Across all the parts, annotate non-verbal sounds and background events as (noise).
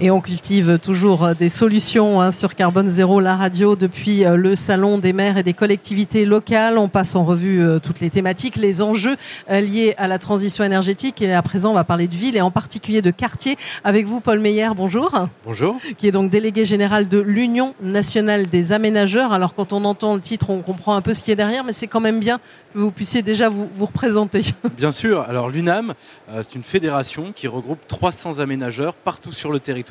Et on cultive toujours euh, des solutions hein, sur Carbone Zéro, la radio, depuis euh, le Salon des maires et des collectivités locales. On passe en revue euh, toutes les thématiques, les enjeux liés à la transition énergétique. Et à présent, on va parler de ville et en particulier de quartier. Avec vous, Paul Meyer, bonjour. Bonjour. Qui est donc délégué général de l'Union nationale des aménageurs. Alors quand on entend le titre, on comprend un peu ce qui est derrière, mais c'est quand même bien que vous puissiez déjà vous, vous représenter. (laughs) Bien sûr. Alors l'UNAM, c'est une fédération qui regroupe 300 aménageurs partout sur le territoire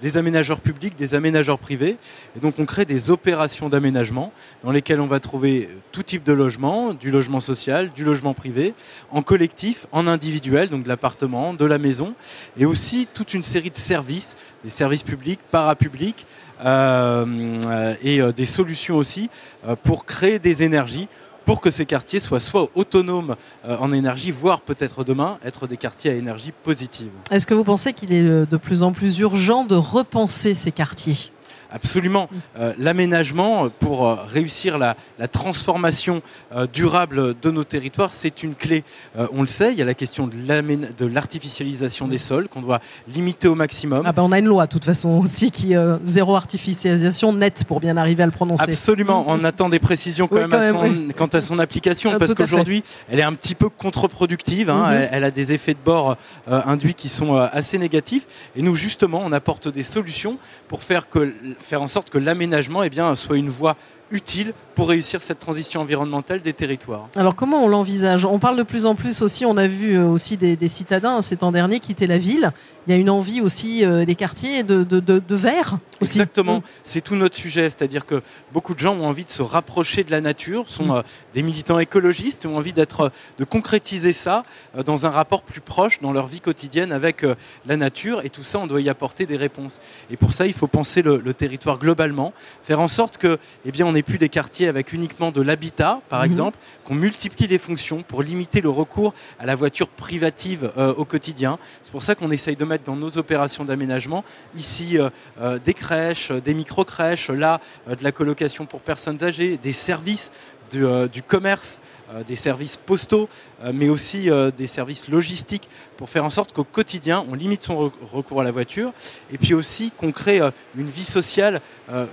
des aménageurs publics, des aménageurs privés. Et donc on crée des opérations d'aménagement dans lesquelles on va trouver tout type de logement, du logement social, du logement privé, en collectif, en individuel, donc de l'appartement, de la maison, et aussi toute une série de services, des services publics, parapublics, euh, et euh, des solutions aussi euh, pour créer des énergies pour que ces quartiers soient soit autonomes euh, en énergie, voire peut-être demain être des quartiers à énergie positive. Est-ce que vous pensez qu'il est euh, de plus en plus urgent de repenser ces quartiers? Absolument. Euh, l'aménagement pour euh, réussir la, transformation euh, durable de nos territoires, c'est une clé. on le sait, il y a la question de l'artificialisation des sols qu'on doit limiter au maximum. Ah ben on a une loi, de toute façon, aussi qui zéro artificialisation nette pour bien arriver à le prononcer. Absolument. On attend des précisions quand, même, quant à son application ah, parce qu'aujourd'hui, elle est un petit peu contre-productive. Hein. Mhm. elle, a des effets de bord induits qui sont assez négatifs. Et nous, justement, on apporte des solutions pour faire que faire en sorte que l'aménagement eh soit une voie utile pour réussir cette transition environnementale des territoires. Alors comment on l'envisage? On parle de plus en plus aussi, on a vu euh, aussi des, citadins hein, ces temps derniers quitter la ville. Il y a une envie aussi euh, des quartiers de, de, de, verre. Exactement, mm. c'est tout notre sujet, c'est-à-dire que beaucoup de gens ont envie de se rapprocher de la nature, sont mm. euh, des militants écologistes, ont envie d'être, de concrétiser ça dans un rapport plus proche dans leur vie quotidienne avec la nature, et tout ça, on doit y apporter des réponses. Et pour ça, il faut penser le, le territoire globalement, faire en sorte que, eh bien, on n'ait plus des quartiers avec uniquement de l'habitat, par mhm. exemple, qu'on multiplie les fonctions pour limiter le recours à la voiture privative euh, au quotidien. C'est pour ça qu'on essaye de mettre dans nos opérations d'aménagement ici euh, euh, des crèches, des micro-crèches, là de la colocation pour personnes âgées, des services du commerce euh, des services postaux, euh, mais aussi euh, des services logistiques pour faire en sorte qu'au quotidien, on limite son recours à la voiture et puis aussi qu'on crée une vie sociale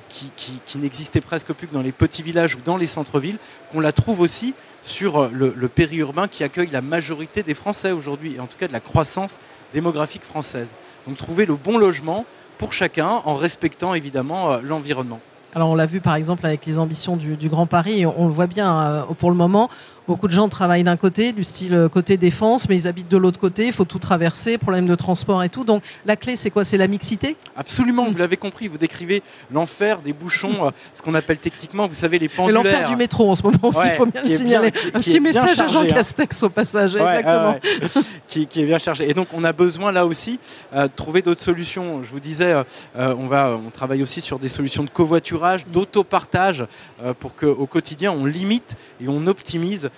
qui, n'existait presque plus que dans les petits villages ou dans les centres-villes, qu'on la trouve aussi sur le périurbain qui accueille la majorité des Français aujourd'hui, et en tout cas de la croissance démographique française. Donc trouver le bon logement pour chacun en respectant évidemment l'environnement. Alors on l'a vu par exemple avec les ambitions du, Grand Paris, on, le voit bien pour le moment, Beaucoup de gens travaillent d'un côté, du style euh, côté défense, mais ils habitent de l'autre côté. Il faut tout traverser, problème de transport et tout. Donc la clé, c'est quoi? C'est la mixité? Absolument, vous l'avez compris. Vous décrivez l'enfer des bouchons, (laughs) euh, ce qu'on appelle techniquement, vous savez, les pendulaires. L'enfer du métro en ce moment aussi, il faut bien le signaler. Un petit message à Jean hein. Castex au passage, exactement. (laughs) qui, est bien chargé. Et donc on a besoin là aussi euh, de trouver d'autres solutions. Je vous disais, on, va, on travaille aussi sur des solutions de covoiturage, d'autopartage, pour qu'au quotidien on limite et on optimise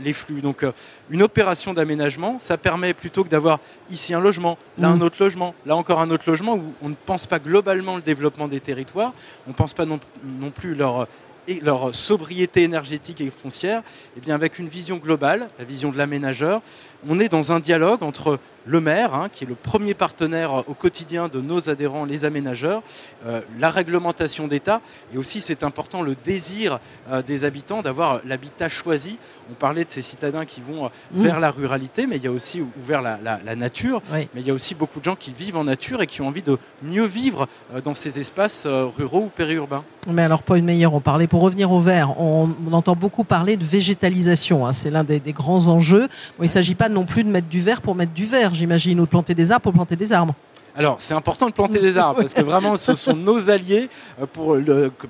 les flux. Donc euh, une opération d'aménagement, ça permet plutôt que d'avoir ici un logement, là un mm. autre logement, là encore un autre logement, où on ne pense pas globalement le développement des territoires, on ne pense pas non, non plus leur et leur sobriété énergétique et foncière, et eh bien avec une vision globale, la vision de l'aménageur, on est dans un dialogue entre le maire, hein, qui est le premier partenaire au quotidien de nos adhérents, les aménageurs, euh, la réglementation d'État, et aussi, c'est important, le désir euh, des habitants d'avoir l'habitat choisi. On parlait de ces citadins qui vont euh, mmh. vers la ruralité, mais il y a aussi vers la, nature, mais il y a aussi beaucoup de gens qui vivent en nature et qui ont envie de mieux vivre dans ces espaces ruraux ou périurbains. Mais alors, Paul Meyer, on parlait, pour revenir au vert, on, entend beaucoup parler de végétalisation, hein, c'est l'un des, grands enjeux. il ne s'agit pas non plus de mettre du vert pour mettre du vert j'imagine, ou de planter des arbres pour planter des arbres. Alors, c'est important de planter des arbres parce que vraiment, ce sont nos alliés euh, pour,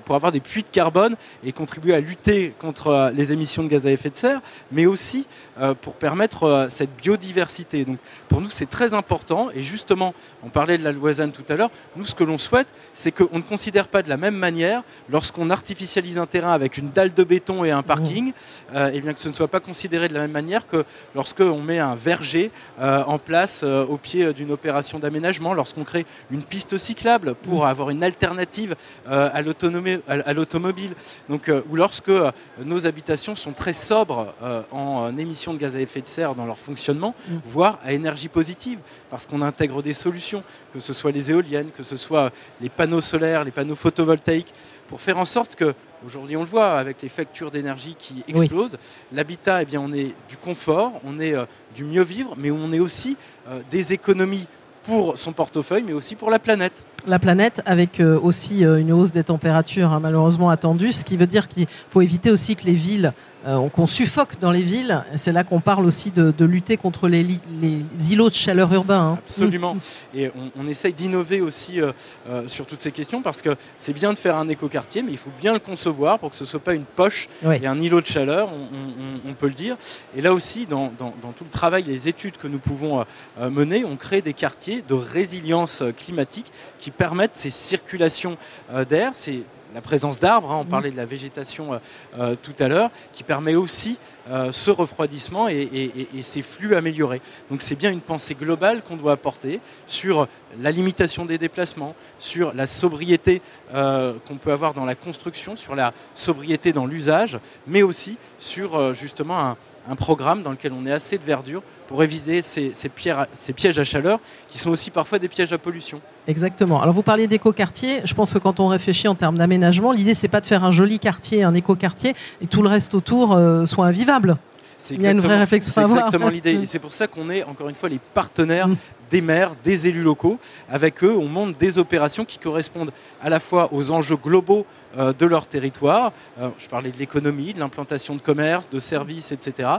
pour avoir des puits de carbone et contribuer à lutter contre euh, les émissions de gaz à effet de serre, mais aussi euh, pour permettre cette biodiversité. Donc, pour nous, c'est très important. Et justement, on parlait de la loisane tout à l'heure. Nous, ce que l'on souhaite, c'est qu'on ne considère pas de la même manière lorsqu'on artificialise un terrain avec une dalle de béton et un parking, et bien que ce ne soit pas considéré de la même manière que lorsqu'on met un verger en place au pied d'une opération d'aménagement lorsqu'on crée une piste cyclable pour mm. avoir une alternative à l'automobile, donc ou lorsque nos habitations sont très sobres en émissions de gaz à effet de serre dans leur fonctionnement, mm. voire à énergie positive, parce qu'on intègre des solutions, que ce soit les éoliennes, que ce soit les panneaux solaires, les panneaux photovoltaïques, pour faire en sorte que, aujourd'hui on le voit avec les factures d'énergie qui explosent, l'habitat, eh bien, on est du confort, on est euh, du mieux vivre, mais on est aussi euh, des économies pour son portefeuille, mais aussi pour la planète. La planète, avec euh, aussi une hausse des températures hein, malheureusement attendue, ce qui veut dire qu'il faut éviter aussi que les villes euh, qu'on suffoque dans les villes. C'est là qu'on parle aussi de, lutter contre les, îlots de chaleur urbains. Hein. Absolument. Mm. Et on, essaye d'innover aussi euh, euh, sur toutes ces questions parce que c'est bien de faire un écoquartier, mais il faut bien le concevoir pour que ce ne soit pas une poche et un îlot de chaleur, on, peut le dire. Et là aussi, dans, tout le travail, les études que nous pouvons mener, on crée des quartiers de résilience climatique qui permettent ces circulations d'air, ces la présence d'arbres, hein, on mm. parlait de la végétation euh, euh, tout à l'heure, qui permet aussi euh, ce refroidissement et, ces flux améliorés. Donc c'est bien une pensée globale qu'on doit apporter sur la limitation des déplacements, sur la sobriété qu'on peut avoir dans la construction, sur la sobriété dans l'usage, mais aussi sur justement un, un programme dans lequel on est assez de verdure pour éviter ces, pièges à chaleur qui sont aussi parfois des pièges à pollution. Exactement. Alors vous parliez d'écoquartier. Je pense que quand on réfléchit en termes d'aménagement, l'idée c'est pas de faire un joli quartier, un écoquartier, et tout le reste autour euh, soit invivable. Il y a une vraie réflexion C'est exactement l'idée. (laughs) C'est pour ça qu'on est, encore une fois, les partenaires mm. des maires, des élus locaux. Avec eux, on monte des opérations qui correspondent à la fois aux enjeux globaux euh, de leur territoire. Euh, je parlais de l'économie, de l'implantation de commerce, de services, etc.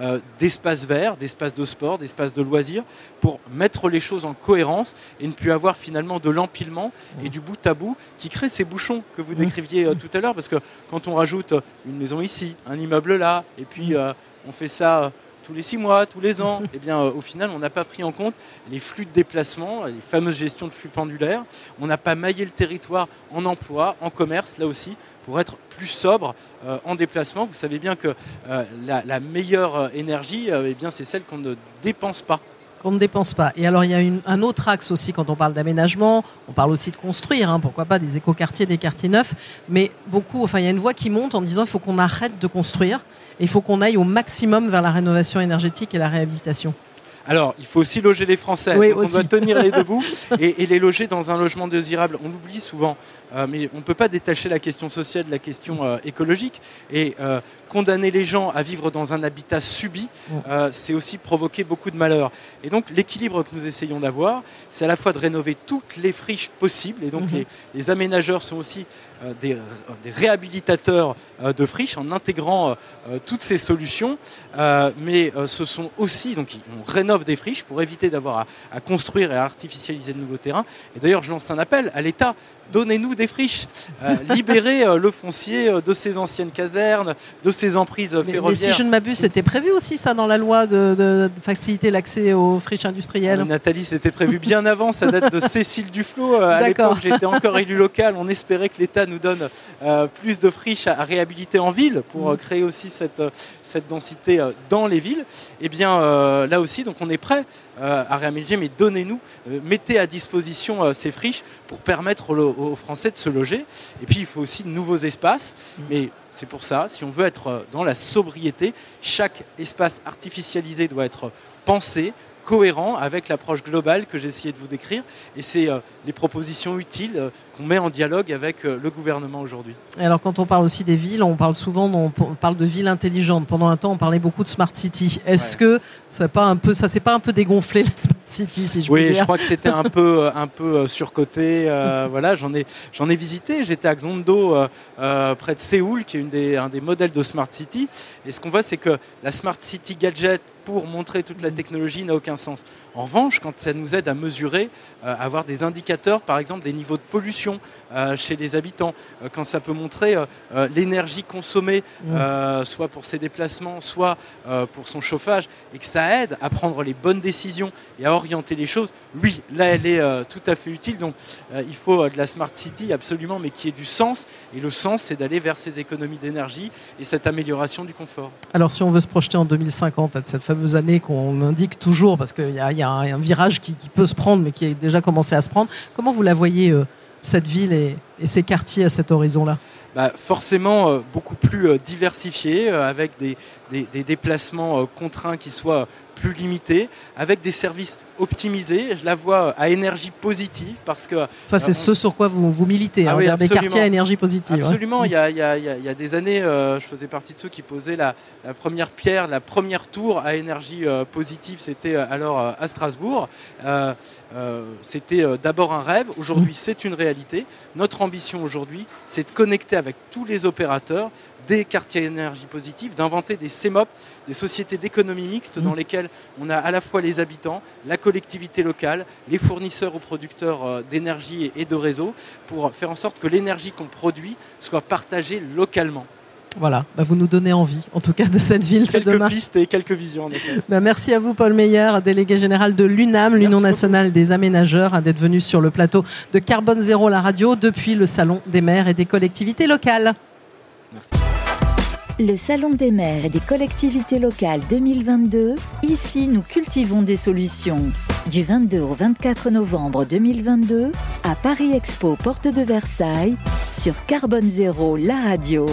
Euh, d'espaces verts, d'espaces de sport, d'espaces de loisirs, pour mettre les choses en cohérence et ne plus avoir finalement de l'empilement et du bout à bout qui crée ces bouchons que vous décriviez tout à l'heure. Parce que quand on rajoute une maison ici, un immeuble là, et puis on fait ça euh, tous les six mois, tous les ans, (laughs) eh bien, euh, au final, on n'a pas pris en compte les flux de déplacement, les fameuses gestions de flux pendulaires. On n'a pas maillé le territoire en emploi, en commerce, là aussi, pour être plus sobre euh, en déplacement. Vous savez bien que la, meilleure énergie, eh bien, c'est celle qu'on ne dépense pas qu'on ne dépense pas. Et alors, il y a un autre axe aussi quand on parle d'aménagement. On parle aussi de construire, hein, pourquoi pas des écoquartiers, des quartiers neufs. Mais beaucoup, enfin, il y a une voix qui monte en disant il faut qu'on arrête de construire. Il faut qu'on aille au maximum vers la rénovation énergétique et la réhabilitation. Alors, il faut aussi loger les Français. on doit tenir les (laughs) debout et, les loger dans un logement désirable. On l'oublie souvent, euh, mais on ne peut pas détacher la question sociale de la question euh, écologique. Et euh, condamner les gens à vivre dans un habitat subi, c'est aussi provoquer beaucoup de malheur. Et donc, l'équilibre que nous essayons d'avoir, c'est à la fois de rénover toutes les friches possibles. Et donc, mhm. les, aménageurs sont aussi des, réhabilitateurs de friches en intégrant toutes ces solutions. mais ce sont aussi, donc, on rénove des friches pour éviter d'avoir à, construire et à artificialiser de nouveaux terrains. Et d'ailleurs, je lance un appel à l'État donnez-nous des friches, euh, libérez euh, le foncier euh, de ces anciennes casernes, de ces emprises ferroviaires. Mais si je ne m'abuse, c'était prévu aussi ça dans la loi de, faciliter l'accès aux friches industrielles. Nathalie, c'était prévu bien avant, ça date de (laughs) Cécile Duflot. à l'époque, j'étais encore élu local, on espérait que l'État nous donne plus de friches à, réhabiliter en ville pour mm. créer aussi cette, cette densité dans les villes. Et eh bien là aussi, donc on est prêt à réhabiliter, mais donnez-nous, mettez à disposition ces friches pour permettre le, aux Français de se loger. Et puis il faut aussi de nouveaux espaces. Mm. Mais c'est pour ça, si on veut être euh, dans la sobriété, chaque espace artificialisé doit être pensé, cohérent avec l'approche globale que j'ai essayé de vous décrire. Et c'est euh, les propositions utiles euh, qu'on met en dialogue avec euh, le gouvernement aujourd'hui. Alors quand on parle aussi des villes, on parle souvent on parle de villes intelligentes. Pendant un temps, on parlait beaucoup de smart city. Est-ce que ça pas un peu ça s'est pas un peu dégonflé (laughs) la smart city si je Oui, je crois que c'était un peu un peu surcoté. (laughs) voilà, j'en ai j'en ai visité. J'étais à Xondo près de Séoul, qui est une des, un des modèles de smart city. Et ce qu'on voit, c'est que la smart city gadget pour montrer toute la technologie n'a aucun sens. En revanche, quand ça nous aide à mesurer, euh, avoir des indicateurs, par exemple des niveaux de pollution chez les habitants, euh, quand ça peut montrer l'énergie consommée, soit pour ses déplacements, soit pour son chauffage, et que ça aide à prendre les bonnes décisions et à orienter les choses, oui, là, elle est tout à fait utile. Donc, il faut de la smart city absolument, mais qui ait du sens. Et le sens, c'est d'aller vers ces économies d'énergie et cette amélioration du confort. Alors, si on veut se projeter en 2050, à cette fameuse année qu'on indique toujours, parce qu'il y, a, un, virage qui, peut se prendre, mais qui a déjà commencé à se prendre, comment vous la voyez cette ville et, ses quartiers à cet horizon-là bah, forcément euh, beaucoup plus euh, diversifiés, euh, avec des, des déplacements contraints qui soient plus limité, avec des services optimisés. Je la vois à énergie positive parce que... Ça, c'est euh, ce sur quoi vous, vous militez, ah hein, des quartiers à énergie positive. Hein. Absolument. Il, y a, il, y a, il, y a, des années, euh, je faisais partie de ceux qui posaient la, la, première pierre, la première tour à énergie euh, positive. C'était alors à Strasbourg. C'était d'abord un rêve. Aujourd'hui, mmh. c'est une réalité. Notre ambition aujourd'hui, c'est de connecter avec tous les opérateurs des quartiers énergie positive, d'inventer des CEMOP, des sociétés d'économie mixte dans mmh. lesquelles on a à la fois les habitants, la collectivité locale, les fournisseurs ou producteurs euh, d'énergie et de réseaux, pour faire en sorte que l'énergie qu'on produit soit partagée localement. Voilà, bah, vous nous donnez envie, en tout cas, de cette ville quelques de demain. pistes et quelques visions. Bah, merci à vous, Paul Meyer, délégué général de l'UNAM, l'Union nationale des aménageurs, hein, d'être venu sur le plateau de Carbone Zéro, la radio, depuis le Salon des maires et des collectivités locales. Merci. Le Salon des maires et des collectivités locales 2022, ici nous cultivons des solutions. Du 22 au 24 novembre 2022, à Paris Expo, porte de Versailles, sur Carbone Zéro, la radio.